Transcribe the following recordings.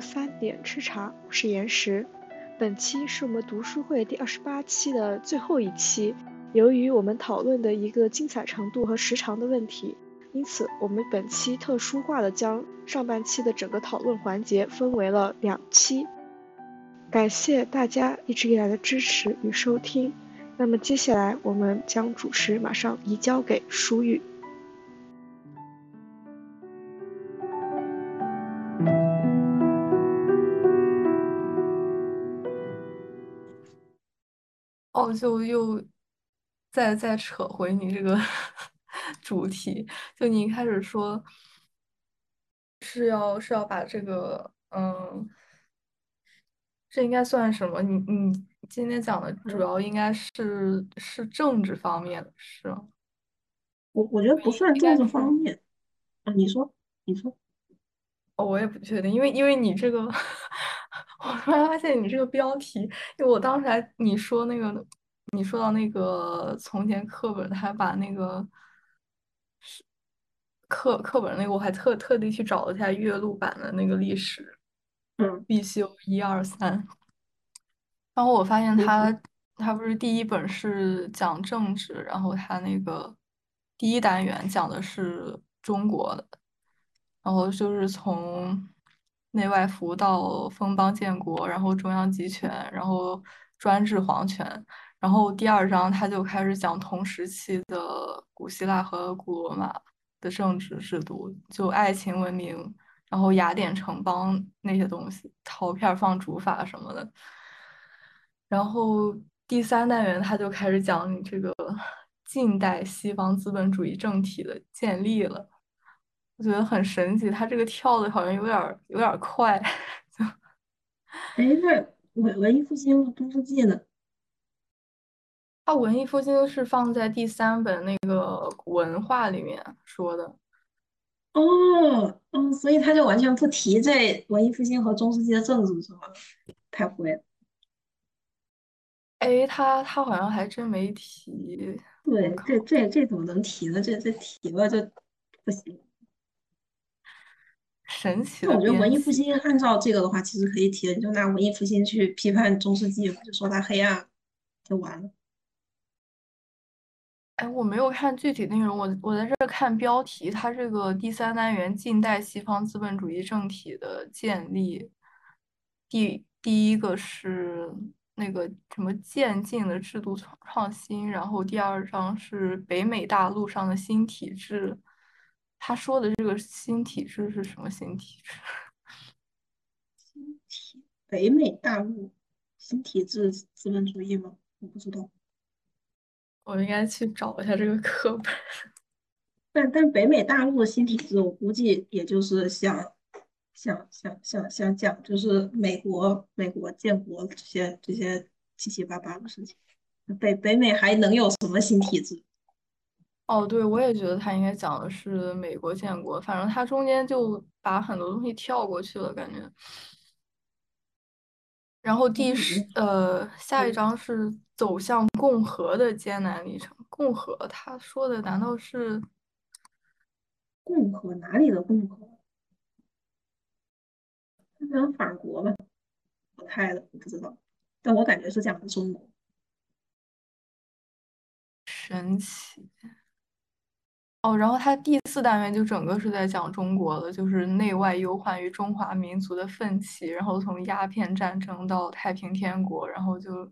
三点吃茶，我是岩石。本期是我们读书会第二十八期的最后一期。由于我们讨论的一个精彩程度和时长的问题，因此我们本期特殊化的将上半期的整个讨论环节分为了两期。感谢大家一直以来的支持与收听。那么接下来我们将主持马上移交给舒玉。哦，就又再再扯回你这个 主题，就你一开始说是要是要把这个，嗯，这应该算什么？你你今天讲的主要应该是是政治方面的，是吗？我我觉得不算政治方面啊，你说你说，哦，我也不确定，因为因为你这个，我突然发现你这个标题，因为我当时还你说那个。你说到那个从前课本，还把那个是课课本那个，我还特特地去找了一下岳麓版的那个历史，嗯，必修一二三。然后我发现他他不是第一本是讲政治，然后他那个第一单元讲的是中国的，然后就是从内外服到封邦建国，然后中央集权，然后专制皇权。然后第二章他就开始讲同时期的古希腊和古罗马的政治制度，就爱情文明，然后雅典城邦那些东西，陶片放逐法什么的。然后第三单元他就开始讲你这个近代西方资本主义政体的建立了，我觉得很神奇，他这个跳的好像有点有点快。哎，那文文艺复兴、中世纪呢？它文艺复兴是放在第三本那个文化里面说的。哦，嗯，所以他就完全不提这文艺复兴和中世纪的政治是吗？太会了。哎，他他好像还真没提。对，这这这怎么能提呢？这这提了就不行。神奇。那我觉得文艺复兴按照这个的话，其实可以提，你就拿文艺复兴去批判中世纪，就说它黑暗，就完了。哎，我没有看具体内容，我我在这看标题，它这个第三单元近代西方资本主义政体的建立，第第一个是那个什么渐进的制度创创新，然后第二章是北美大陆上的新体制。他说的这个新体制是什么新体制？新体北美大陆新体制资本主义吗？我不知道。我应该去找一下这个课本，但但北美大陆的新体制，我估计也就是想想想想想讲，就是美国美国建国这些这些七七八八的事情。北北美还能有什么新体制？哦，对，我也觉得他应该讲的是美国建国，反正他中间就把很多东西跳过去了，感觉。然后第十呃下一章是走向共和的艰难历程。共和，他说的难道是共和哪里的共和？讲法国吧，我猜的，我不知道，但我感觉是讲的中国。神奇。哦，然后它第四单元就整个是在讲中国的，就是内外忧患与中华民族的奋起，然后从鸦片战争到太平天国，然后就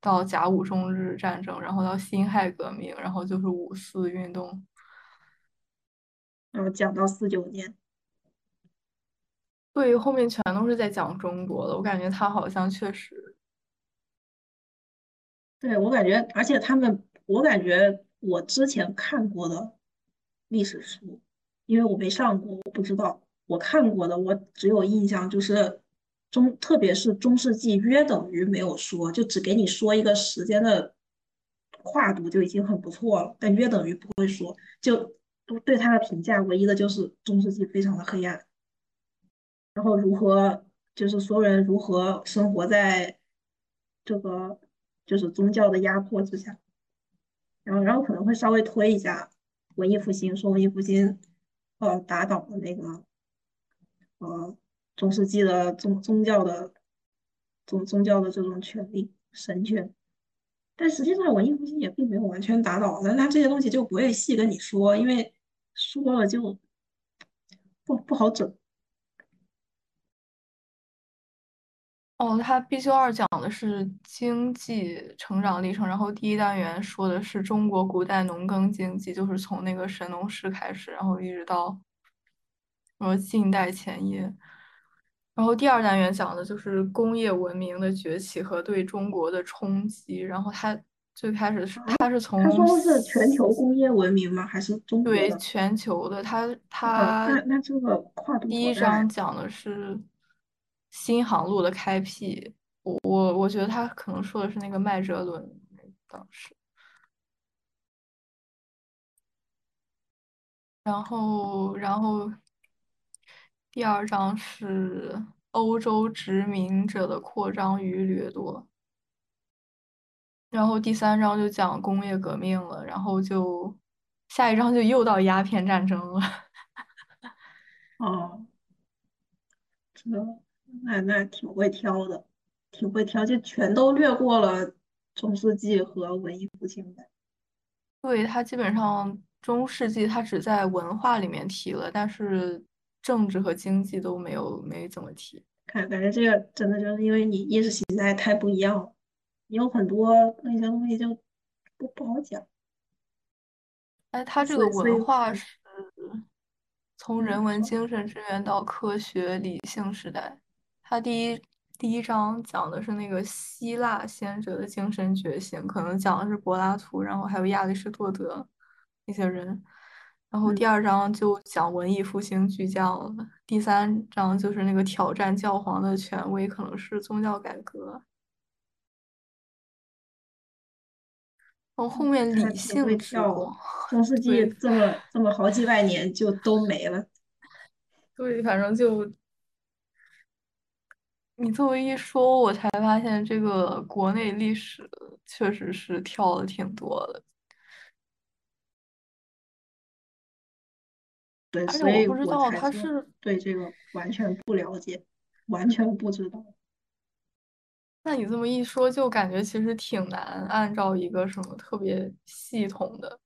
到甲午中日战争，然后到辛亥革命，然后就是五四运动，然后讲到四九年，对，后面全都是在讲中国的，我感觉他好像确实，对我感觉，而且他们，我感觉我之前看过的。历史书，因为我没上过，我不知道。我看过的，我只有印象就是中，特别是中世纪约等于没有说，就只给你说一个时间的跨度就已经很不错了。但约等于不会说，就对他的评价唯一的就是中世纪非常的黑暗，然后如何就是所有人如何生活在这个就是宗教的压迫之下，然后然后可能会稍微推一下。文艺复兴说文艺复兴，呃，打倒了那个呃中世纪的宗宗教的宗宗教的这种权利神权。但实际上文艺复兴也并没有完全打倒，但他这些东西就不会细跟你说，因为说了就不不好整。哦，他必修二讲的是经济成长历程，然后第一单元说的是中国古代农耕经济，就是从那个神农氏开始，然后一直到呃近代前夜。然后第二单元讲的就是工业文明的崛起和对中国的冲击。然后他最开始是他是从他说的是全球工业文明吗？还是中国对？全球的，他啊，他那那这个跨度第一章讲的是新航路的开辟，我我我觉得他可能说的是那个麦哲伦当时，然后然后第二章是欧洲殖民者的扩张与掠夺，然后第三章就讲工业革命了，然后就下一章就又到鸦片战争了。哦，这那那挺会挑的，挺会挑，就全都略过了中世纪和文艺复兴的。对，它基本上中世纪它只在文化里面提了，但是政治和经济都没有没怎么提。感感觉这个真的就是因为你意识形态太不一样了，你有很多那些东西就不不好讲。哎，它这个文化是从嗯人文精神支援到科学理性时代。它第一第一章讲的是那个希腊先哲的精神觉醒，可能讲的是柏拉图，然后还有亚里士多德那些人。然后第嗯二章就讲文艺复兴巨匠了，第三章就是那个挑战教皇的权威，可能是宗教改革。然后后面理性之跳中世纪这么这么好几百年就都没了。对，反正就你这么一说，我才发现这个国内历史确实是跳的挺多的，对，而且所以我不知道他是，对这个完全不了解，完全不知道。那你这么一说，就感觉其实挺难按照一个什么特别系统的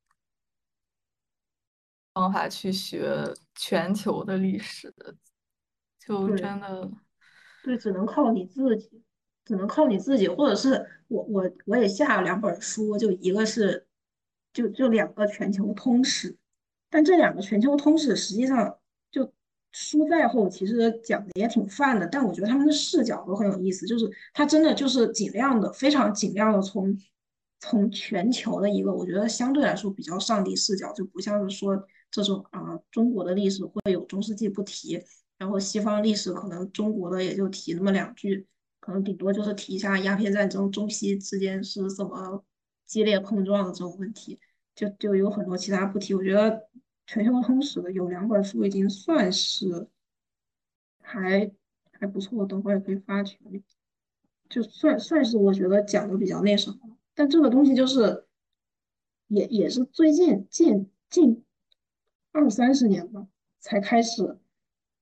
方法去学全球的历史的，就真的。对，只能靠你自己，只能靠你自己，或者是我我我也下了两本书，就一个是就就两个全球通史，但这两个全球通史实际上就书在后，其实讲的也挺泛的，但我觉得他们的视角都很有意思，就是他真的就是尽量的非常尽量的从从全球的一个我觉得相对来说比较上帝视角，就不像是说这种啊、中国的历史会有中世纪不提。然后西方历史可能中国的也就提那么两句，可能顶多就是提一下鸦片战争中西之间是怎么激烈碰撞的这种问题，就就有很多其他不提。我觉得全球通史的有两本书已经算是还还不错，等会儿也可以发群里，就算算是我觉得讲的比较那什么。但这个东西就是也也是最近近近二三十年吧才开始。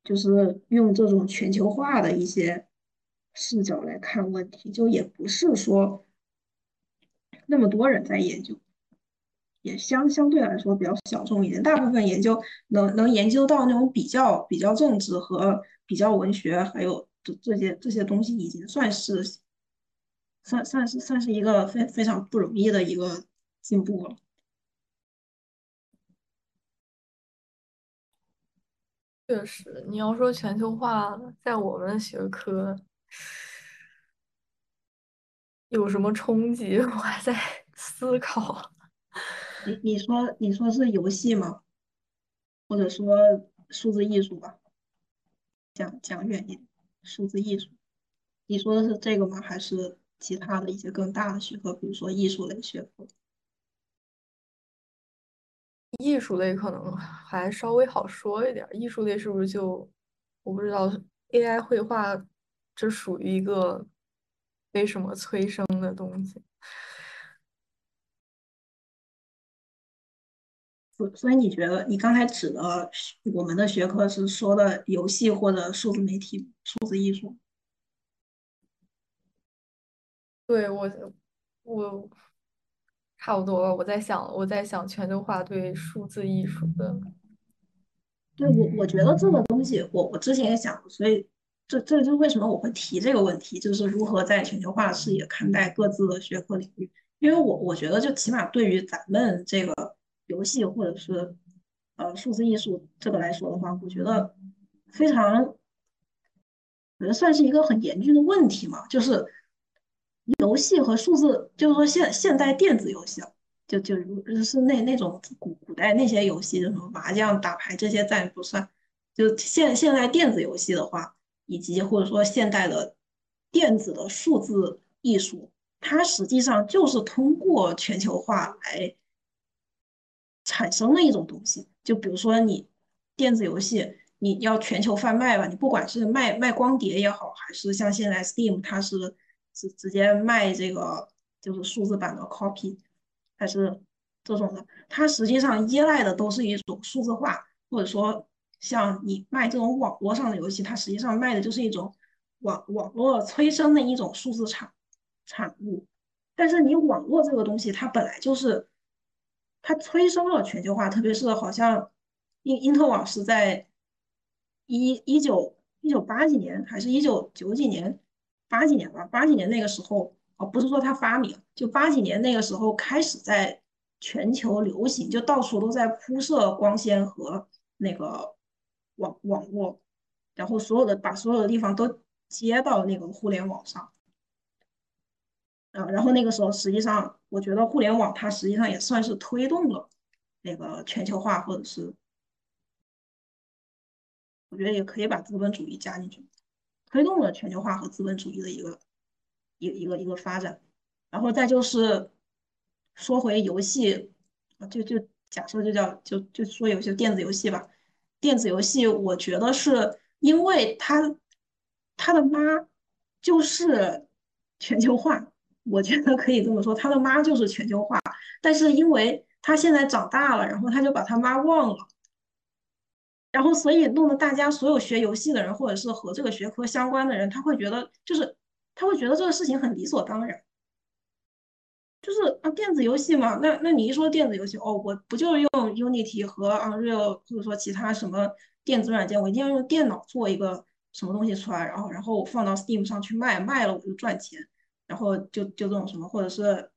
就是用这种全球化的一些视角来看问题，就也不是说那么多人在研究，也相相对来说比较小众一点。大部分研究能能研究到那种比较比较政治和比较文学，还有这这些这些东西，已经算是算算是算是一个非非常不容易的一个进步了。确实，你要说全球化，在我们学科有什么冲击，我还在思考。你你说你说是游戏吗？或者说数字艺术吧？讲讲远一点，数字艺术，你说的是这个吗？还是其他的一些更大的学科，比如说艺术类学科？艺术类可能还稍微好说一点，艺术类是不是就我不知道 AI 绘画，这属于一个被什么催生的东西？所所以你觉得你刚才指的我们的学科是说的游戏或者数字媒体、数字艺术？对我，我差不多了。我在想，我在想全球化对数字艺术的。对我，我觉得这个东西，我我之前也想，所以这这就为什么我会提这个问题，就是如何在全球化视野看待各自的学科领域。因为我我觉得，就起码对于咱们这个游戏或者是呃数字艺术这个来说的话，我觉得非常，我觉得算是一个很严峻的问题嘛，就是。游戏和数字，就是说现现代电子游戏，就就是那那种古古代那些游戏，就什么麻将、打牌这些暂不算。就现现在电子游戏的话，以及或者说现代的电子的数字艺术，它实际上就是通过全球化来产生的一种东西。就比如说你电子游戏，你要全球贩卖吧，你不管是卖卖光碟也好，还是像现在 Steam，它是。是直接卖这个就是数字版的 copy，还是这种的？它实际上依赖的都是一种数字化，或者说像你卖这种网络上的游戏，它实际上卖的就是一种网网络催生的一种数字产产物。但是你网络这个东西，它本来就是它催生了全球化，特别是好像因因特网是在一一九一九八几年还是一九九几年。八几年吧，八几年那个时候，哦，不是说他发明，就八几年那个时候开始在全球流行，就到处都在铺设光纤和那个网网络，然后所有的把所有的地方都接到那个互联网上，啊，然后那个时候实际上，我觉得互联网它实际上也算是推动了那个全球化，或者是我觉得也可以把资本主义加进去。推动了全球化和资本主义的一个一一个一个发展，然后再就是说回游戏，就就假设就叫就就说有些电子游戏吧，电子游戏我觉得是因为他他的妈就是全球化，我觉得可以这么说，他的妈就是全球化，但是因为他现在长大了，然后他就把他妈忘了。然后，所以弄得大家所有学游戏的人，或者是和这个学科相关的人，他会觉得，就是他会觉得这个事情很理所当然，就是啊，电子游戏嘛，那那你一说电子游戏，哦，我不就是用 Unity 和 Unreal，或者说其他什么电子软件，我一定要用电脑做一个什么东西出来，然后然后我放到 Steam 上去卖，卖了我就赚钱，然后就就这种什么，或者是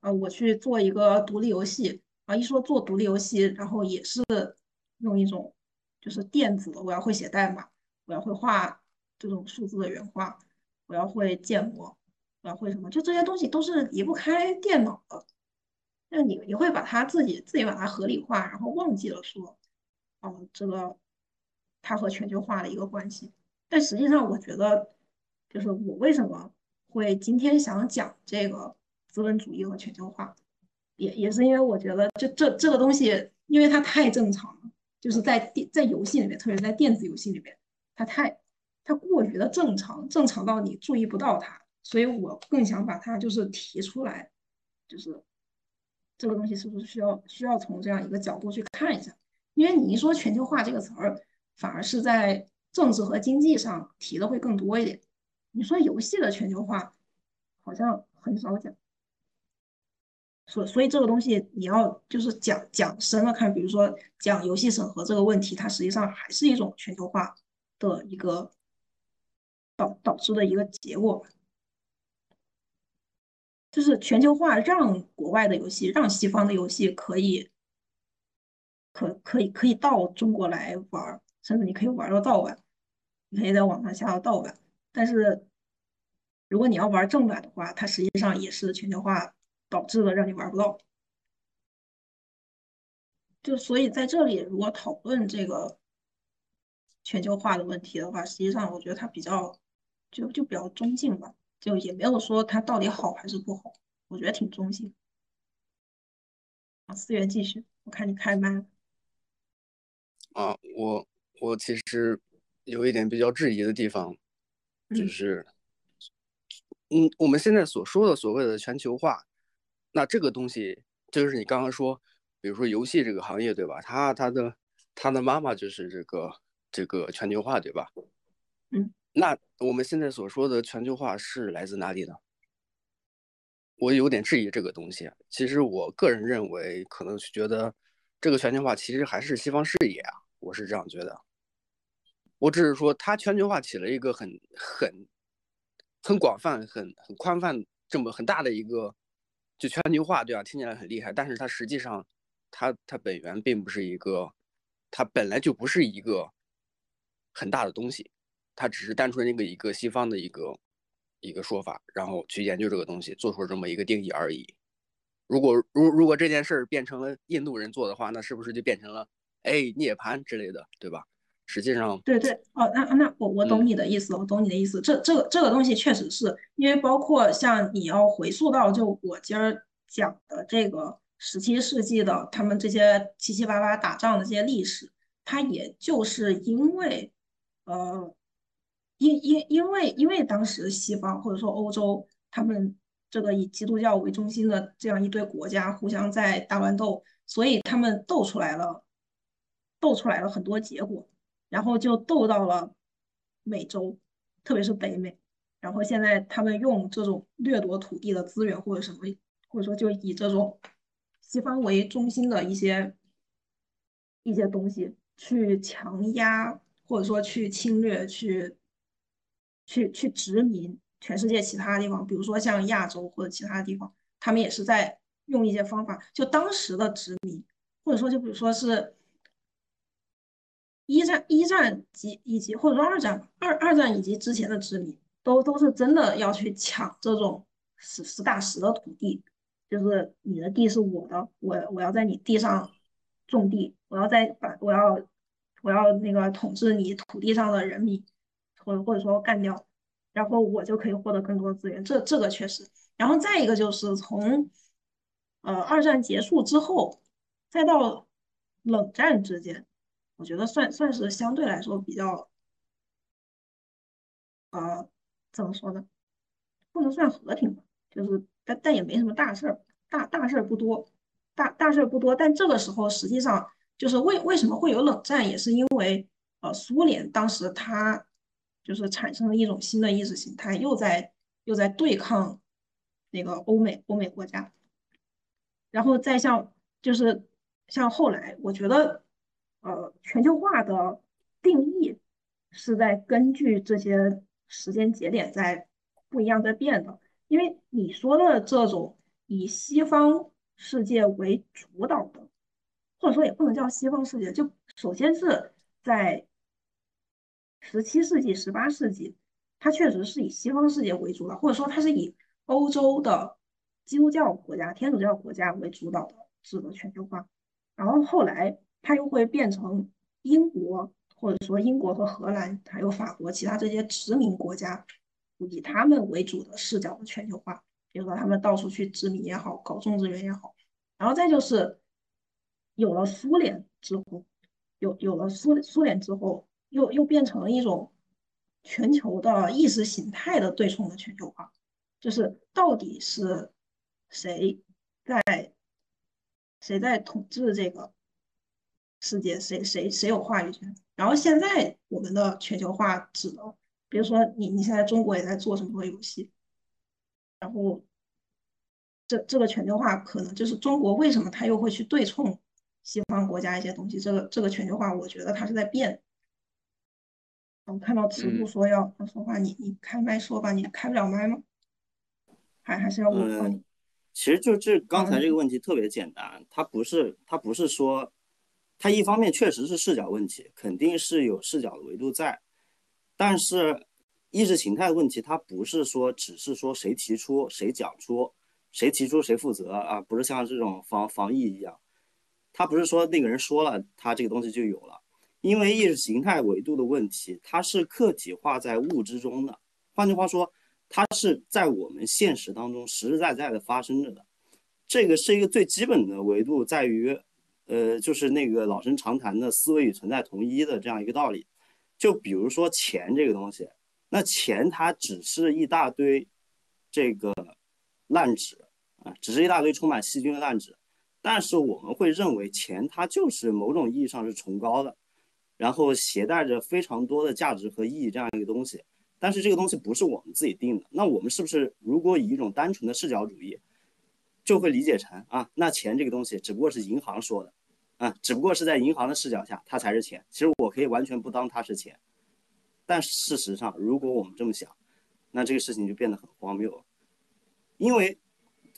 啊，我去做一个独立游戏啊，一说做独立游戏，然后也是用一种。就是电子，我要会写代码，我要会画这种数字的原画，我要会建模，我要会什么？就这些东西都是离不开电脑的。那你你会把它自己自己把它合理化，然后忘记了说，哦，这个它和全球化的一个关系。但实际上，我觉得，就是我为什么会今天想讲这个资本主义和全球化，也也是因为我觉得，这这这个东西，因为它太正常了。就是在电在游戏里面，特别是在电子游戏里面，它太它过于的正常，正常到你注意不到它，所以我更想把它就是提出来，就是这个东西是不是需要需要从这样一个角度去看一下？因为你一说全球化这个词儿，反而是在政治和经济上提的会更多一点。你说游戏的全球化，好像很少讲。所所以这个东西你要就是讲讲深了看，比如说讲游戏审核这个问题，它实际上还是一种全球化的一个导导致的一个结果，就是全球化让国外的游戏，让西方的游戏可以可可以可以到中国来玩，甚至你可以玩到盗版，你可以在网上下到盗版，但是如果你要玩正版的话，它实际上也是全球化。导致了让你玩不到，就所以在这里，如果讨论这个全球化的问题的话，实际上我觉得它比较就就比较中性吧，就也没有说它到底好还是不好，我觉得挺中性。啊，思源继续，我看你开麦了。啊，我我其实有一点比较质疑的地方，就是，嗯，我们现在所说的所谓的全球化。那这个东西就是你刚刚说，比如说游戏这个行业，对吧？他他的他的妈妈就是这个这个全球化，对吧？嗯，那我们现在所说的全球化是来自哪里呢？我有点质疑这个东西。其实我个人认为，可能是觉得这个全球化其实还是西方视野啊，我是这样觉得。我只是说，它全球化起了一个很很很广泛、很很宽泛这么很大的一个就全球化，对吧？听起来很厉害，但是它实际上。它它本源并不是一个，它本来就不是一个很大的东西，它只是单纯一个一个西方的一个一个说法，然后去研究这个东西，做出这么一个定义而已。如果如如果这件事儿变成了印度人做的话，那是不是就变成了哎涅槃之类的，对吧？实际上，对对哦，那那我我懂你的意思，我懂你的意思。这这个这个东西确实是因为包括像你要回溯到就我今儿讲的这个。十七世纪的他们这些七七八八打仗的这些历史，它也就是因为，呃，因因因为因为当时西方或者说欧洲他们这个以基督教为中心的这样一堆国家互相在大乱斗，所以他们斗出来了，斗出来了很多结果，然后就斗到了美洲，特别是北美，然后现在他们用这种掠夺土地的资源或者什么，或者说就以这种。西方为中心的一些一些东西，去强压或者说去侵略、去去去殖民全世界其他地方，比如说像亚洲或者其他地方，他们也是在用一些方法。就当时的殖民，或者说就比如说是一战、一战及以及或者说二战、二二战以及之前的殖民，都都是真的要去抢这种实实打实的土地。就是你的地是我的，我我要在你地上种地，我要在把我要我要那个统治你土地上的人民，或或者说干掉，然后我就可以获得更多的资源。这这个确实。然后再一个就是从呃二战结束之后，再到冷战之间，我觉得算算是相对来说比较呃怎么说呢？不能算和平吧，就是。但但也没什么大事儿，大大事儿不多，大大事儿不多。但这个时候实际上就是为为什么会有冷战，也是因为呃苏联当时它就是产生了一种新的意识形态，又在又在对抗那个欧美欧美国家，然后再像就是像后来，我觉得呃全球化的定义是在根据这些时间节点在不一样在变的。因为你说的这种以西方世界为主导的，或者说也不能叫西方世界，就首先是在十七世纪、十八世纪，它确实是以西方世界为主导，或者说它是以欧洲的基督教国家、天主教国家为主导的制的全球化。然后后来它又会变成英国，或者说英国和荷兰，还有法国其他这些殖民国家。以他们为主的视角的全球化，比如说他们到处去殖民也好，搞种植园也好，然后再就是有了苏联之后，有有了苏苏联之后，又又变成了一种全球的意识形态的对冲的全球化，就是到底是谁在谁在统治这个世界，谁谁谁有话语权？然后现在我们的全球化指的。比如说，你你现在中国也在做什么游戏，然后这这个全球化可能就是中国为什么它又会去对冲西方国家一些东西？这个这个全球化，我觉得它是在变。我看到慈父说要要说话，你你开麦说吧，你开不了麦吗？还还是要我帮你？其实就这刚才这个问题特别简单，它不是它不是说，它一方面确实是视角问题，肯定是有视角的维度在。但是，意识形态问题，它不是说只是说谁提出谁讲出，谁提出谁负责啊，不是像这种防防疫一样，它不是说那个人说了，他这个东西就有了。因为意识形态维度的问题，它是客体化在物之中的，换句话说，它是在我们现实当中实实在在的发生着的。这个是一个最基本的维度，在于，呃，就是那个老生常谈的思维与存在同一的这样一个道理。就比如说钱这个东西，那钱它只是一大堆这个烂纸啊，只是一大堆充满细菌的烂纸，但是我们会认为钱它就是某种意义上是崇高的，然后携带着非常多的价值和意义这样一个东西。但是这个东西不是我们自己定的，那我们是不是如果以一种单纯的视角主义，就会理解成啊，那钱这个东西只不过是银行说的，啊，只不过是在银行的视角下它才是钱。其实我可以完全不当它是钱，但事实上，如果我们这么想，那这个事情就变得很荒谬了，因为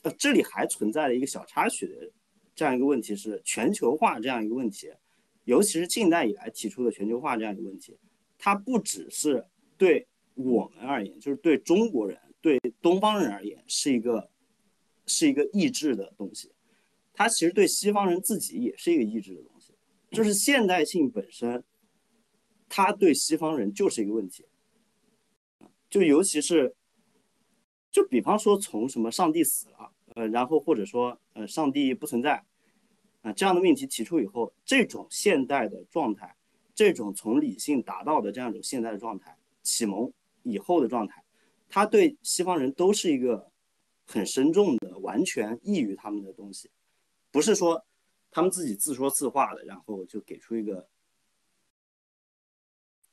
呃这里还存在了一个小插曲的这样一个问题是全球化这样一个问题，尤其是近代以来提出的全球化这样一个问题，它不只是对。我们而言，就是对中国人、对东方人而言，是一个是一个意志的东西。它其实对西方人自己也是一个抑制的东西。就是现代性本身，它对西方人就是一个问题。就尤其是，就比方说从什么上帝死了，呃，然后或者说呃上帝不存在，啊这样的命题提出以后，这种现代的状态，这种从理性达到的这样一种现代的状态启蒙。以后的状态，他对西方人都是一个很深重的、完全异于他们的东西，不是说他们自己自说自话的，然后就给出一个，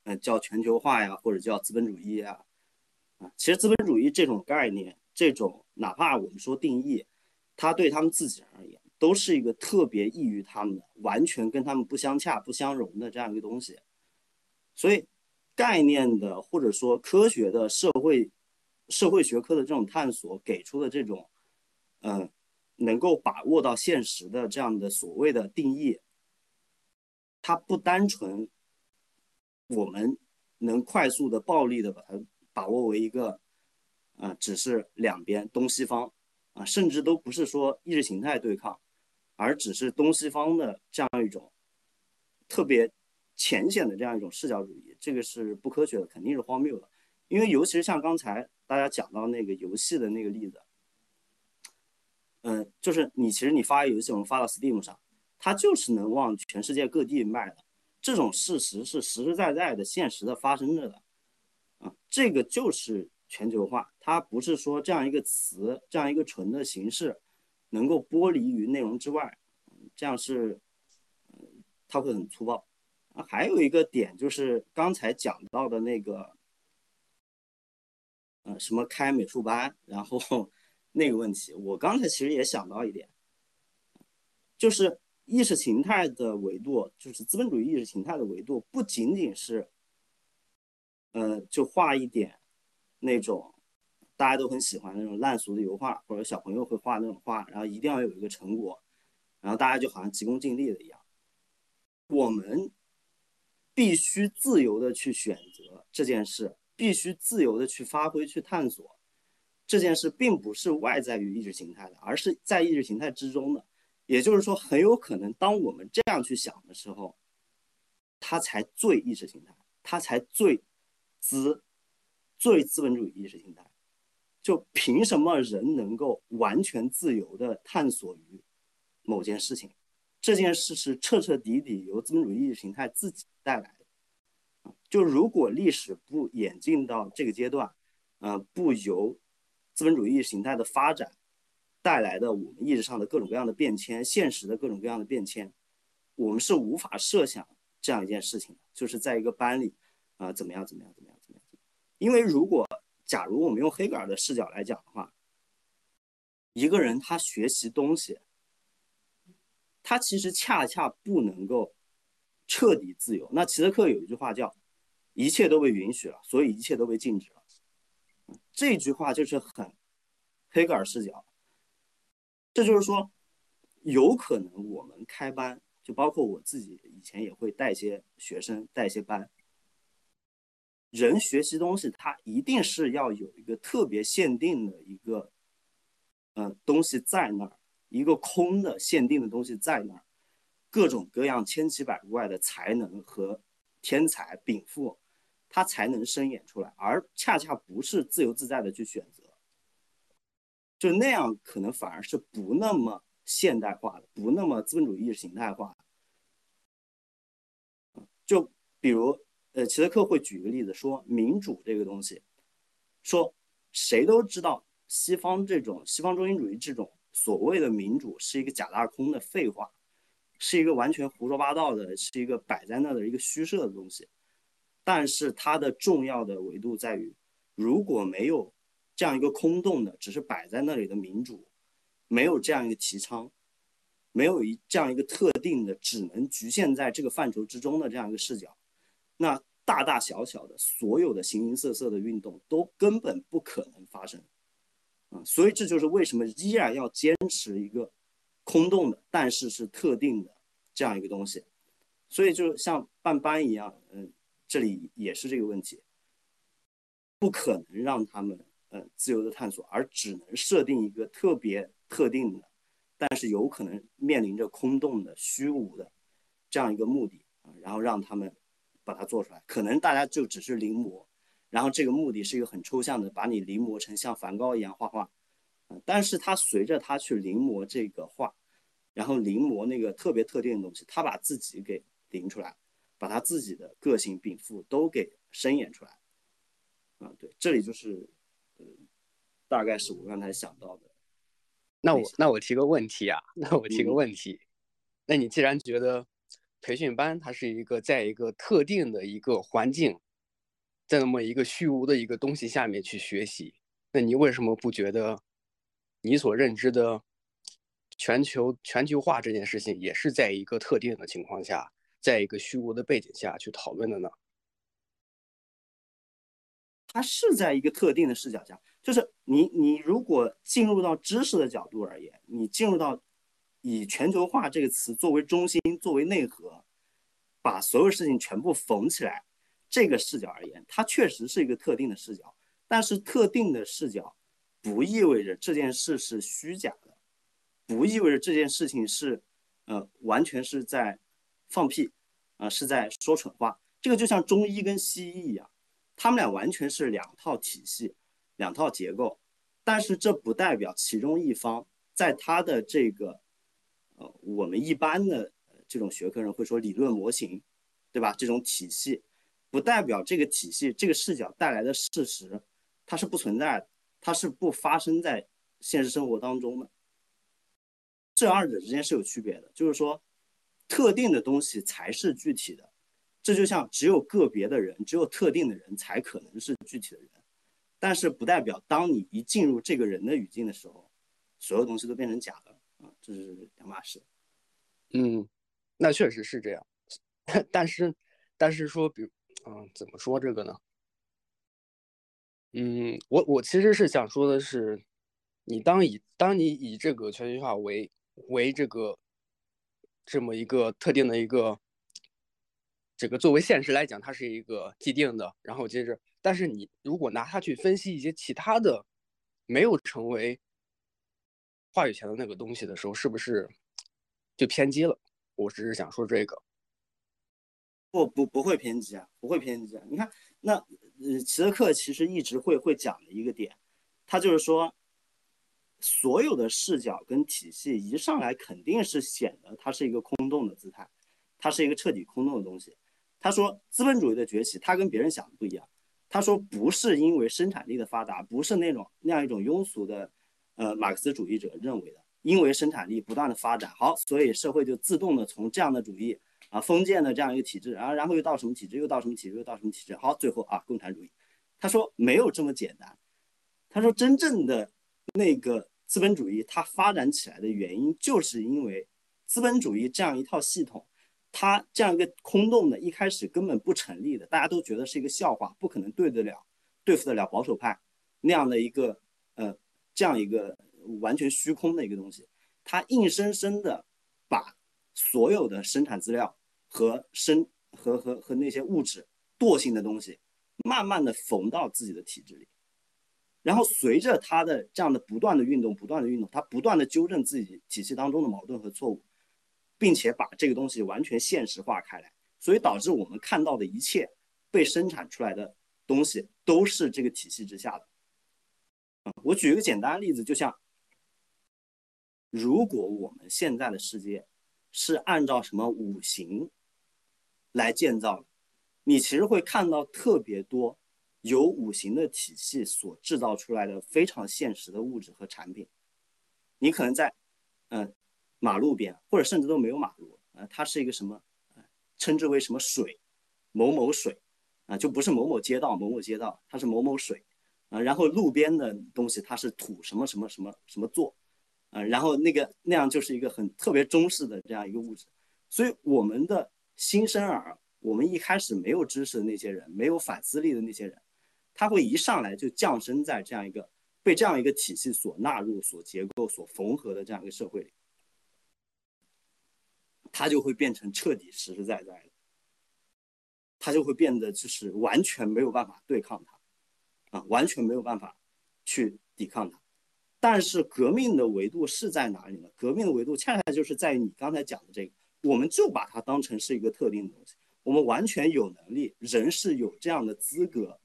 呃，叫全球化呀，或者叫资本主义呀，啊，其实资本主义这种概念，这种哪怕我们说定义，它对他们自己而言，都是一个特别异于他们的、完全跟他们不相洽、不相容的这样一个东西，所以。概念的或者说科学的社会社会学科的这种探索给出的这种，嗯，能够把握到现实的这样的所谓的定义，它不单纯，我们能快速的暴力的把它把握为一个，啊，只是两边东西方啊，甚至都不是说意识形态对抗，而只是东西方的这样一种特别。浅显的这样一种视角主义，这个是不科学的，肯定是荒谬的。因为尤其是像刚才大家讲到那个游戏的那个例子，嗯，就是你其实你发游戏，我们发到 Steam 上，它就是能往全世界各地卖的。这种事实是实实在在的、现实的发生着的。啊，这个就是全球化，它不是说这样一个词、这样一个纯的形式能够剥离于内容之外，这样是，它会很粗暴。啊，还有一个点就是刚才讲到的那个，呃，什么开美术班，然后那个问题，我刚才其实也想到一点，就是意识形态的维度，就是资本主义意识形态的维度，不仅仅是，呃，就画一点那种大家都很喜欢那种烂俗的油画，或者小朋友会画那种画，然后一定要有一个成果，然后大家就好像急功近利的一样，我们。必须自由的去选择这件事，必须自由的去发挥、去探索这件事，并不是外在于意识形态的，而是在意识形态之中的。也就是说，很有可能当我们这样去想的时候，它才最意识形态，它才最资、最资本主义意识形态。就凭什么人能够完全自由的探索于某件事情？这件事是彻彻底底由资本主义意识形态自己带来的，就如果历史不演进到这个阶段，呃，不由资本主义形态的发展带来的我们意识上的各种各样的变迁，现实的各种各样的变迁，我们是无法设想这样一件事情的，就是在一个班里，啊，怎么样怎么样怎么样怎么样？因为如果假如我们用黑格尔的视角来讲的话，一个人他学习东西。他其实恰恰不能够彻底自由。那齐泽克有一句话叫“一切都被允许了，所以一切都被禁止了”。这句话就是很黑格尔视角。这就是说，有可能我们开班，就包括我自己以前也会带一些学生带一些班。人学习东西，他一定是要有一个特别限定的一个呃东西在那儿。一个空的限定的东西在那儿，各种各样千奇百怪的才能和天才禀赋，他才能生演出来，而恰恰不是自由自在的去选择，就那样可能反而是不那么现代化的，不那么资本主义意识形态化。就比如，呃，齐泽克会举一个例子说，民主这个东西，说谁都知道西方这种西方中心主义这种。所谓的民主是一个假大空的废话，是一个完全胡说八道的，是一个摆在那的一个虚设的东西。但是它的重要的维度在于，如果没有这样一个空洞的，只是摆在那里的民主，没有这样一个提倡，没有一这样一个特定的，只能局限在这个范畴之中的这样一个视角，那大大小小的所有的形形色色的运动都根本不可能发生。啊，所以这就是为什么依然要坚持一个空洞的，但是是特定的这样一个东西。所以就像办班一样，嗯，这里也是这个问题，不可能让他们呃自由的探索，而只能设定一个特别特定的，但是有可能面临着空洞的、虚无的这样一个目的啊，然后让他们把它做出来。可能大家就只是临摹。然后这个目的是一个很抽象的，把你临摹成像梵高一样画画，但是他随着他去临摹这个画，然后临摹那个特别特定的东西，他把自己给临出来了，把他自己的个性禀赋都给伸演出来，啊，对，这里就是，呃，大概是我刚才想到的。那我那我提个问题啊，那我提个问题，那你既然觉得培训班它是一个在一个特定的一个环境。在那么一个虚无的一个东西下面去学习，那你为什么不觉得你所认知的全球全球化这件事情也是在一个特定的情况下，在一个虚无的背景下去讨论的呢？它是在一个特定的视角下，就是你你如果进入到知识的角度而言，你进入到以全球化这个词作为中心作为内核，把所有事情全部缝起来。这个视角而言，它确实是一个特定的视角，但是特定的视角不意味着这件事是虚假的，不意味着这件事情是，呃，完全是在放屁，啊，是在说蠢话。这个就像中医跟西医一样，他们俩完全是两套体系、两套结构，但是这不代表其中一方在他的这个，呃，我们一般的这种学科人会说理论模型，对吧？这种体系。不代表这个体系、这个视角带来的事实，它是不存在的，它是不发生在现实生活当中的。这二者之间是有区别的，就是说，特定的东西才是具体的。这就像只有个别的人，只有特定的人才可能是具体的人，但是不代表当你一进入这个人的语境的时候，所有东西都变成假的啊，这是两码事。嗯，那确实是这样，但是，但是说，比如。嗯，怎么说这个呢？嗯，我我其实是想说的是，你当以当你以这个全球化为为这个这么一个特定的一个这个作为现实来讲，它是一个既定的，然后接着，但是你如果拿它去分析一些其他的没有成为话语权的那个东西的时候，是不是就偏激了？我只是想说这个。不不不会偏激啊，不会偏激啊。你看，那呃，齐泽克其实一直会会讲的一个点，他就是说，所有的视角跟体系一上来肯定是显得它是一个空洞的姿态，它是一个彻底空洞的东西。他说，资本主义的崛起，他跟别人想的不一样。他说，不是因为生产力的发达，不是那种那样一种庸俗的，呃，马克思主义者认为的，因为生产力不断的发展，好，所以社会就自动的从这样的主义。啊，封建的这样一个体制，然后然后又到什么体制，又到什么体制，又到什么体制，好，最后啊，共产主义。他说没有这么简单。他说真正的那个资本主义它发展起来的原因，就是因为资本主义这样一套系统，它这样一个空洞的，一开始根本不成立的，大家都觉得是一个笑话，不可能对得了，对付得了保守派那样的一个呃这样一个完全虚空的一个东西，它硬生生的把所有的生产资料。和生和和和那些物质惰性的东西，慢慢的缝到自己的体制里，然后随着他的这样的不断的运动，不断的运动，他不断的纠正自己体系当中的矛盾和错误，并且把这个东西完全现实化开来，所以导致我们看到的一切被生产出来的东西都是这个体系之下的。我举一个简单的例子，就像如果我们现在的世界是按照什么五行。来建造，你其实会看到特别多由五行的体系所制造出来的非常现实的物质和产品。你可能在，嗯，马路边，或者甚至都没有马路，啊，它是一个什么，称之为什么水，某某水，啊，就不是某某街道某某街道，它是某某水，啊，然后路边的东西它是土什么什么什么什么做，啊，然后那个那样就是一个很特别中式的这样一个物质，所以我们的新生儿，我们一开始没有知识的那些人，没有反思力的那些人。他会一上来就降生在这样一个被这样一个体系所纳入、所结构、所缝合的这样一个社会里，他就会变成彻底实实在在的，他就会变得就是完全没有办法对抗他，啊，完全没有办法去抵抗他。但是革命的维度是在哪里呢？革命的维度恰恰就是在你刚才讲的这个，我们就把它当成是一个特定的东西，我们完全有能力，人是有这样的资格。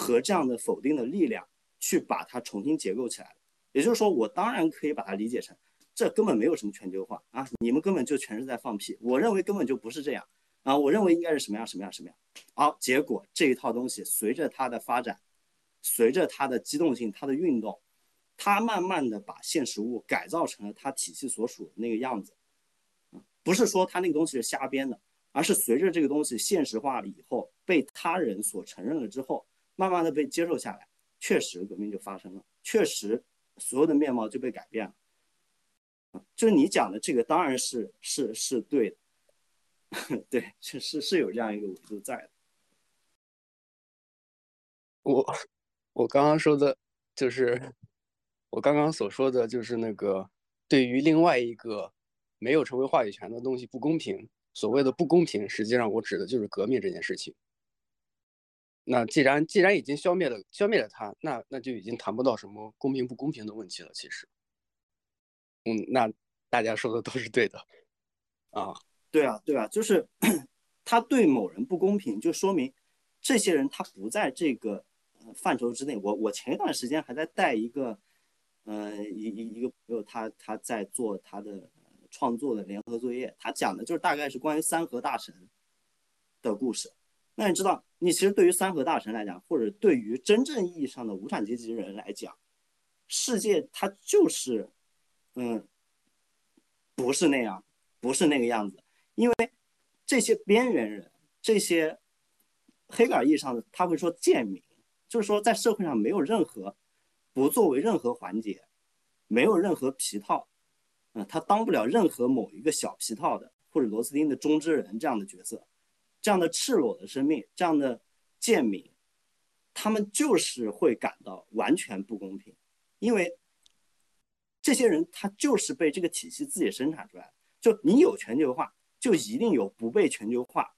和这样的否定的力量去把它重新结构起来，也就是说，我当然可以把它理解成，这根本没有什么全球化啊，你们根本就全是在放屁。我认为根本就不是这样啊，我认为应该是什么样什么样什么样。好，结果这一套东西随着它的发展，随着它的机动性、它的运动，它慢慢的把现实物改造成了它体系所属的那个样子。不是说它那个东西是瞎编的，而是随着这个东西现实化了以后，被他人所承认了之后。慢慢的被接受下来，确实革命就发生了，确实所有的面貌就被改变了。就是你讲的这个，当然是是是对的，对，是是是有这样一个维度在的。我我刚刚说的，就是我刚刚所说的就是那个对于另外一个没有成为话语权的东西不公平，所谓的不公平，实际上我指的就是革命这件事情。那既然既然已经消灭了消灭了它，那那就已经谈不到什么公平不公平的问题了。其实，嗯，那大家说的都是对的，啊，对啊，对啊，就是 他对某人不公平，就说明这些人他不在这个范畴之内。我我前一段时间还在带一个，呃，一一一个朋友，他他在做他的创作的联合作业，他讲的就是大概是关于三河大神的故事。那你知道，你其实对于三河大神来讲，或者对于真正意义上的无产阶级人来讲，世界它就是，嗯，不是那样，不是那个样子。因为这些边缘人，这些黑格尔意义上的他会说贱民，就是说在社会上没有任何，不作为任何环节，没有任何皮套，嗯，他当不了任何某一个小皮套的或者螺丝钉的中之人这样的角色。这样的赤裸的生命，这样的贱民，他们就是会感到完全不公平，因为这些人他就是被这个体系自己生产出来的。就你有全球化，就一定有不被全球化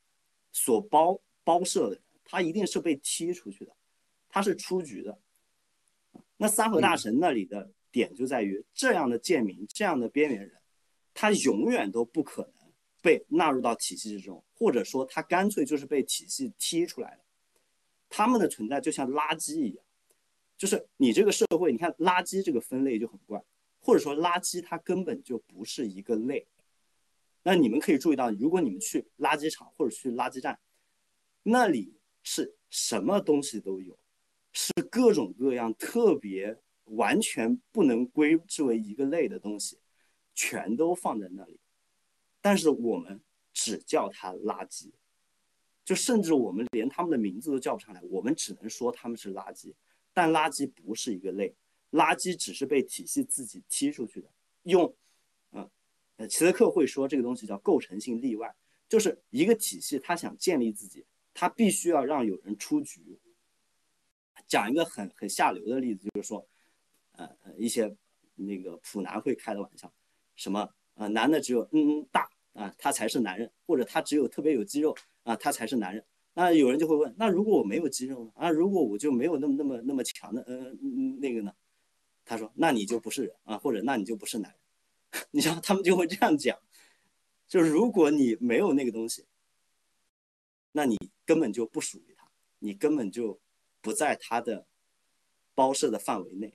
所包包摄的人，他一定是被踢出去的，他是出局的。那三河大神那里的点就在于，这样的贱民，这样的边缘人，他永远都不可能。被纳入到体系之中，或者说他干脆就是被体系踢出来的。他们的存在就像垃圾一样，就是你这个社会，你看垃圾这个分类就很怪，或者说垃圾它根本就不是一个类。那你们可以注意到，如果你们去垃圾场或者去垃圾站，那里是什么东西都有，是各种各样特别完全不能归之为一个类的东西，全都放在那里。但是我们只叫它垃圾，就甚至我们连他们的名字都叫不上来，我们只能说他们是垃圾。但垃圾不是一个类，垃圾只是被体系自己踢出去的。用，嗯，呃，齐泽克会说这个东西叫构成性例外，就是一个体系，他想建立自己，他必须要让有人出局。讲一个很很下流的例子，就是说，呃，一些那个普男会开的玩笑，什么？呃，男的只有嗯嗯大啊，他才是男人，或者他只有特别有肌肉啊，他才是男人。那有人就会问，那如果我没有肌肉呢？啊，如果我就没有那么那么那么强的嗯嗯那个呢？他说，那你就不是人啊，或者那你就不是男人。你知道他们就会这样讲，就是如果你没有那个东西，那你根本就不属于他，你根本就不在他的包设的范围内。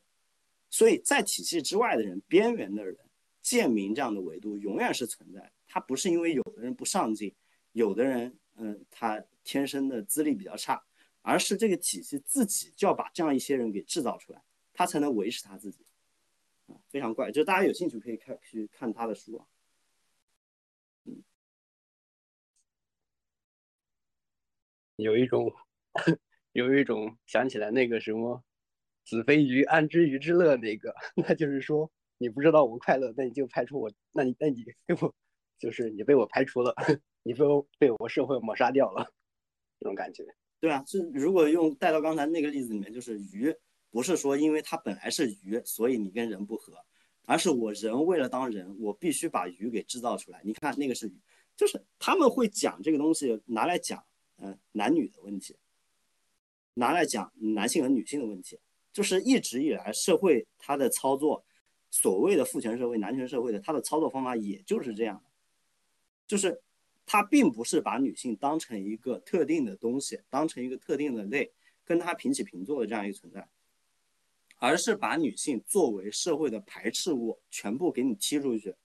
所以在体系之外的人，边缘的人。贱民这样的维度永远是存在的，他不是因为有的人不上进，有的人嗯他天生的资历比较差，而是这个体系自己就要把这样一些人给制造出来，他才能维持他自己。非常怪。就大家有兴趣可以看去看他的书啊。嗯，有一种 有一种想起来那个什么“子非鱼，安知鱼之乐”那个，那就是说你不知道我快乐，那你就排除我，那你那你给我就是你被我排除了，你被我被我社会抹杀掉了，这种感觉。对啊，就如果用带到刚才那个例子里面，就是鱼，不是说因为它本来是鱼，所以你跟人不合，而是我人为了当人，我必须把鱼给制造出来。你看那个是鱼，就是他们会讲这个东西拿来讲，嗯，男女的问题，拿来讲男性和女性的问题，就是一直以来社会它的操作，所谓的父权社会、男权社会的它的操作方法也就是这样，就是。他并不是把女性当成一个特定的东西，当成一个特定的类，跟他平起平坐的这样一个存在，而是把女性作为社会的排斥物，全部给你踢出去，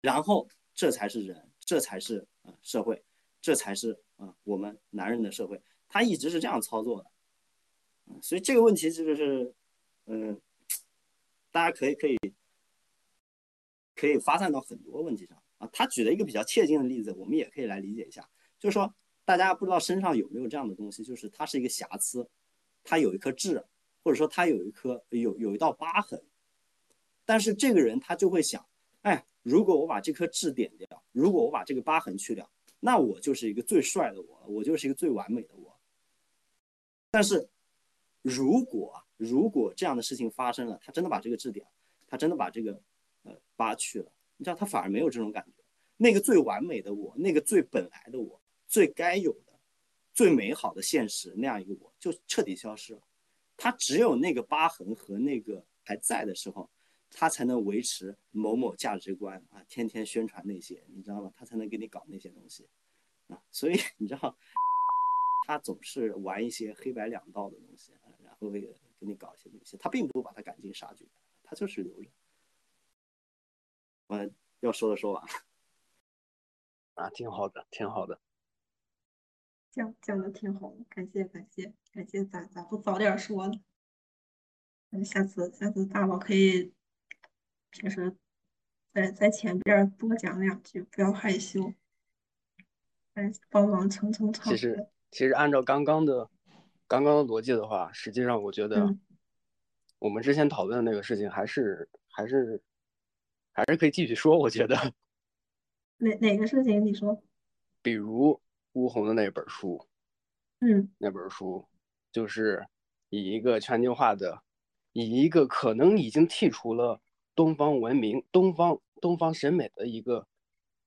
然后这才是人，这才是啊社会，这才是啊我们男人的社会。他一直是这样操作的，所以这个问题就是，嗯，大家可以可以可以发散到很多问题上。啊，他举了一个比较切近的例子，我们也可以来理解一下，就是说，大家不知道身上有没有这样的东西，就是它是一个瑕疵，它有一颗痣，或者说它有一颗有有一道疤痕，但是这个人他就会想，哎，如果我把这颗痣点掉，如果我把这个疤痕去掉，那我就是一个最帅的我，我就是一个最完美的我。但是，如果如果这样的事情发生了，他真的把这个痣点，他真的把这个呃疤去了。你知道他反而没有这种感觉，那个最完美的我，那个最本来的我，最该有的、最美好的现实那样一个我，就彻底消失了。他只有那个疤痕和那个还在的时候，他才能维持某某价值观啊，天天宣传那些，你知道吗？他才能给你搞那些东西啊。所以你知道，他总是玩一些黑白两道的东西，啊然后给给你搞一些东西。他并不把他赶尽杀绝，他就是留着。嗯，要说的说完 啊，挺好的，挺好的，讲讲的挺好，感谢感谢感谢，咋咋不早点说呢？嗯，下次下次大宝可以平时在在前边多讲两句，不要害羞，来帮忙撑撑场。其实其实按照刚刚的刚刚的逻辑的话，实际上我觉得我们之前讨论的那个事情还是还是。还是可以继续说，我觉得。哪哪个事情？你说。比如乌红的那本书。嗯。那本书就是以一个全球化的，以一个可能已经剔除了东方文明、东方东方审美的一个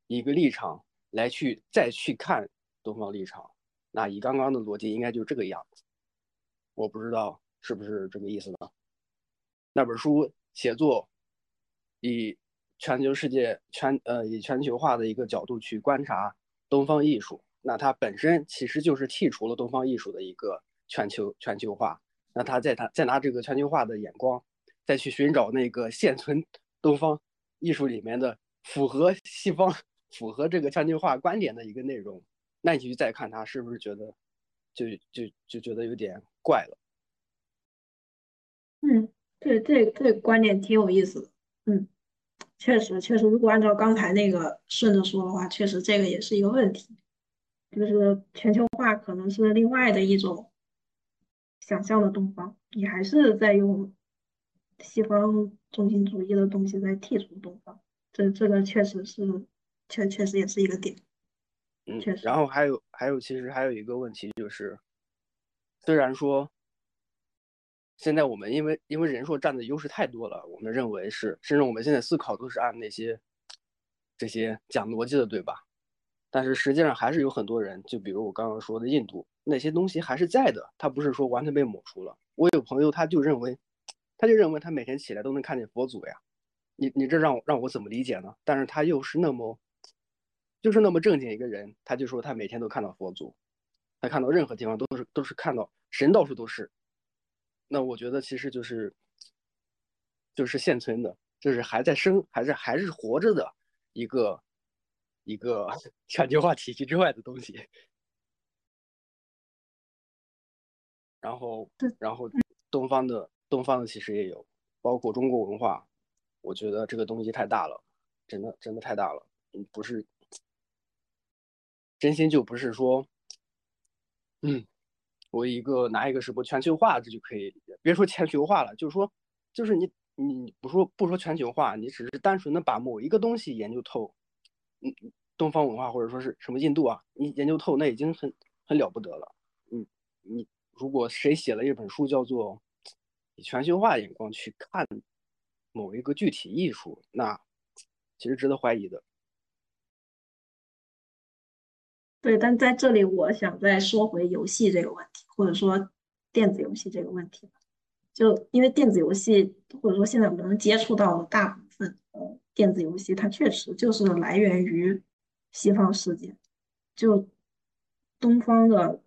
一个立场来去再去看东方立场。那以刚刚的逻辑，应该就是这个样子。我不知道是不是这个意思呢？那本书写作以。全球世界全呃以全球化的一个角度去观察东方艺术，那它本身其实就是剔除了东方艺术的一个全球全球化。那他再他再拿这个全球化的眼光，再去寻找那个现存东方艺术里面的符合西方、符合这个全球化观点的一个内容，那你去再看它，是不是觉得就就就觉得有点怪了？嗯，这这这观点挺有意思的，嗯。确实，确实，如果按照刚才那个顺着说的话，确实这个也是一个问题，就是全球化可能是另外的一种想象的东方，你还是在用西方中心主义的东西在剔除东方，这这个确实是，确确实也是一个点。嗯，确实。然后还有还有，其实还有一个问题就是，虽然说。现在我们因为因为人数占的优势太多了，我们认为是，甚至我们现在思考都是按那些这些讲逻辑的，对吧？但是实际上还是有很多人，就比如我刚刚说的印度，那些东西还是在的，他不是说完全被抹除了。我有朋友他就认为，他就认为他每天起来都能看见佛祖呀，你你这让让我怎么理解呢？但是他又是那么，就是那么正经一个人，他就说他每天都看到佛祖，他看到任何地方都是都是看到神到处都是。那我觉得其实就是，就是现存的，就是还在生，还是还是活着的一个一个 全球化体系之外的东西。然后，然后东方的东方的其实也有，包括中国文化，我觉得这个东西太大了，真的真的太大了。嗯，不是，真心就不是说，嗯，我一个拿一个什么全球化这就可以，别说全球化了，就是说，就是你你不说不说全球化，你只是单纯的把某一个东西研究透，嗯，东方文化或者说是什么印度啊，你研究透那已经很很了不得了。嗯，你如果谁写了一本书叫做以全球化眼光去看某一个具体艺术，那其实值得怀疑的。对，但在这里，我想再说回游戏这个问题，或者说电子游戏这个问题。就因为电子游戏，或者说现在我们能接触到的大部分呃电子游戏，它确实就是来源于西方世界。就东方的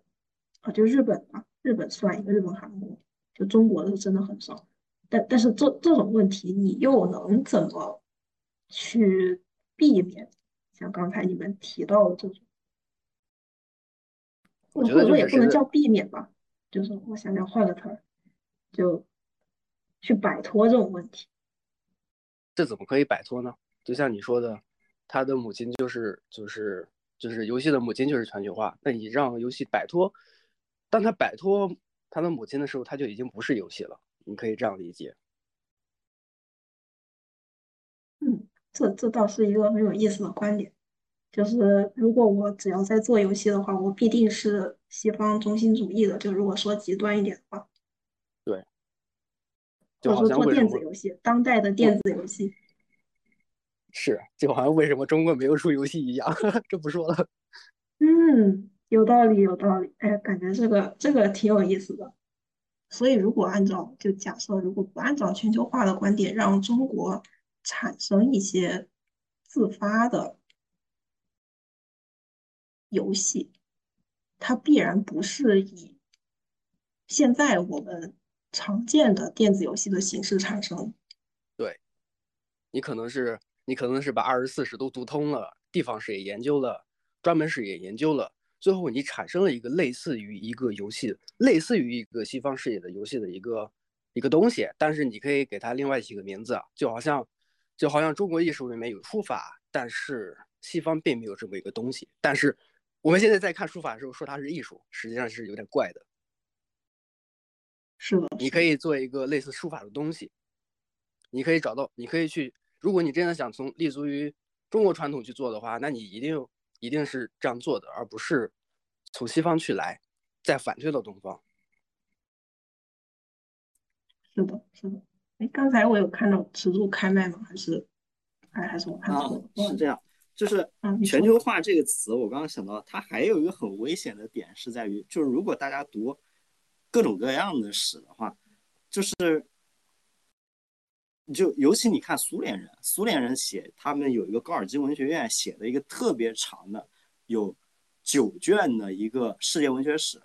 啊，就日本吧，日本算一个，日本、韩国，就中国的真的很少。但但是这这种问题，你又能怎么去避免？像刚才你们提到的这种。或者说也不能叫避免吧，就是我想想换个词儿，就去摆脱这种问题。这怎么可以摆脱呢？就像你说的，他的母亲就是就是就是游戏的母亲就是全球化。那你让游戏摆脱，当他摆脱他的母亲的时候，他就已经不是游戏了。你可以这样理解。嗯，这这倒是一个很有意思的观点。就是如果我只要在做游戏的话，我必定是西方中心主义的。就如果说极端一点的话，对，或者说做电子游戏，当代的电子游戏，是就好像为什么中国没有出游戏一样，这不说了。嗯，有道理，有道理。哎，感觉这个这个挺有意思的。所以如果按照就假设，如果不按照全球化的观点，让中国产生一些自发的。游戏，它必然不是以现在我们常见的电子游戏的形式产生。对，你可能是你可能是把二十四史都读通了，地方史也研究了，专门史也研究了，最后你产生了一个类似于一个游戏，类似于一个西方视野的游戏的一个一个东西，但是你可以给它另外起个名字，就好像就好像中国艺术里面有书法，但是西方并没有这么一个东西，但是。我们现在在看书法的时候说它是艺术，实际上是有点怪的。是的，你可以做一个类似书法的东西，你可以找到，你可以去。如果你真的想从立足于中国传统去做的话，那你一定一定是这样做的，而不是从西方去来，再反推到东方。是的，是的。哎，刚才我有看到尺度开麦吗？还是还还是我看错了？是这样。就是全球化这个词，我刚刚想到，它还有一个很危险的点是在于，就是如果大家读各种各样的史的话，就是就尤其你看苏联人，苏联人写他们有一个高尔基文学院写的一个特别长的，有九卷的一个世界文学史。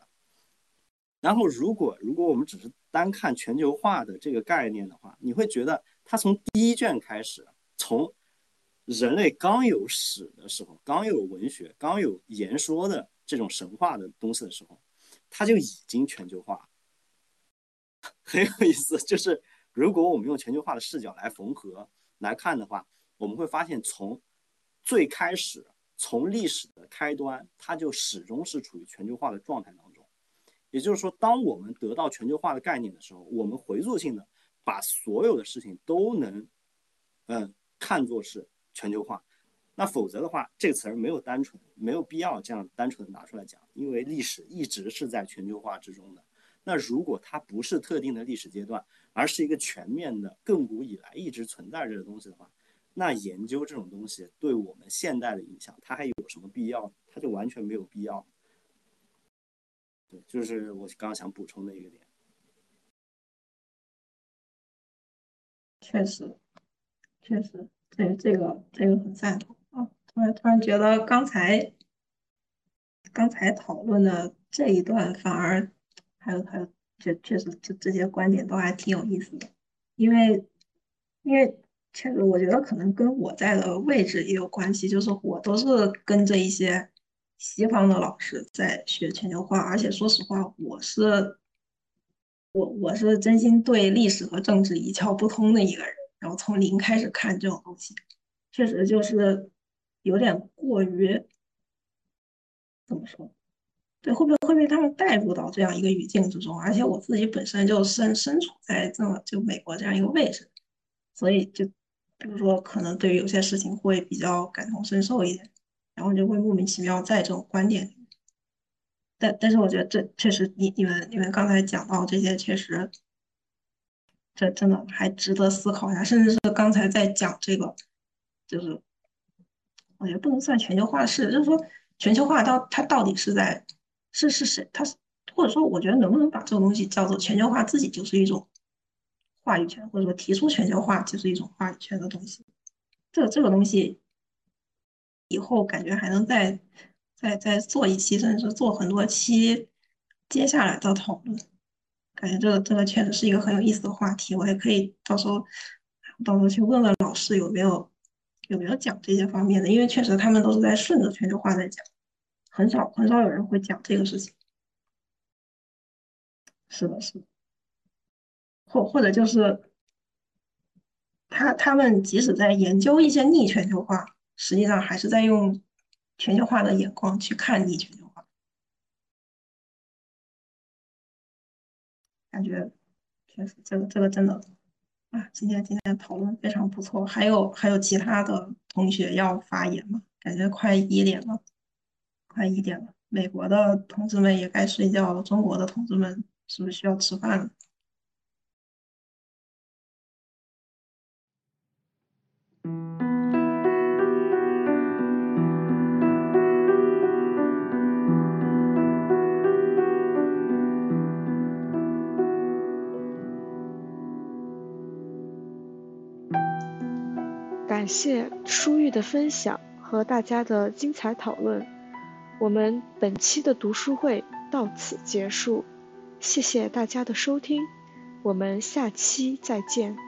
然后如果如果我们只是单看全球化的这个概念的话，你会觉得它从第一卷开始，从人类刚有史的时候，刚有文学，刚有言说的这种神话的东西的时候，它就已经全球化，很有意思。就是如果我们用全球化的视角来缝合来看的话，我们会发现，从最开始，从历史的开端，它就始终是处于全球化的状态当中。也就是说，当我们得到全球化的概念的时候，我们回溯性的把所有的事情都能，嗯，看作是。全球化，那否则的话，这个词儿没有单纯，没有必要这样单纯的拿出来讲，因为历史一直是在全球化之中的。那如果它不是特定的历史阶段，而是一个全面的、亘古以来一直存在着的东西的话，那研究这种东西对我们现代的影响，它还有什么必要？它就完全没有必要。对，就是我刚刚想补充的一个点。确实，确实。对这个这个很赞同啊！突然突然觉得刚才刚才讨论的这一段反而还有还有，确确实这这些观点都还挺有意思的，因为因为确实我觉得可能跟我在的位置也有关系，就是我都是跟着一些西方的老师在学全球化，而且说实话，我是我我是真心对历史和政治一窍不通的一个人。然后从零开始看这种东西，确实就是有点过于怎么说？对，会不会会被他们带入到这样一个语境之中？而且我自己本身就身身处在这么就美国这样一个位置，所以就比如说可能对于有些事情会比较感同身受一点，然后就会莫名其妙在这种观点里。但但是我觉得这确实，你你们你们刚才讲到这些，确实，这真的还值得思考一下。甚至是刚才在讲这个，就是我觉得不能算全球化是，就是说全球化到它到底是在。是是谁？他是或者说，我觉得能不能把这个东西叫做全球化，自己就是一种话语权，或者说提出全球化就是一种话语权的东西。这这个东西以后感觉还能再再再做一期，甚至做很多期接下来的讨论。感觉这个这个确实是一个很有意思的话题，我也可以到时候到时候去问问老师有没有有没有讲这些方面的，因为确实他们都是在顺着全球化在讲。很少很少有人会讲这个事情，是的，是的，或或者就是他他们即使在研究一些逆全球化，实际上还是在用全球化的眼光去看逆全球化感觉确实这个这个真的啊，今天今天讨论非常不错，还有还有其他的同学要发言吗？感觉快一点了。快一点了，美国的同志们也该睡觉了。中国的同志们是不是需要吃饭了？感谢舒玉的分享和大家的精彩讨论。我们本期的读书会到此结束，谢谢大家的收听，我们下期再见。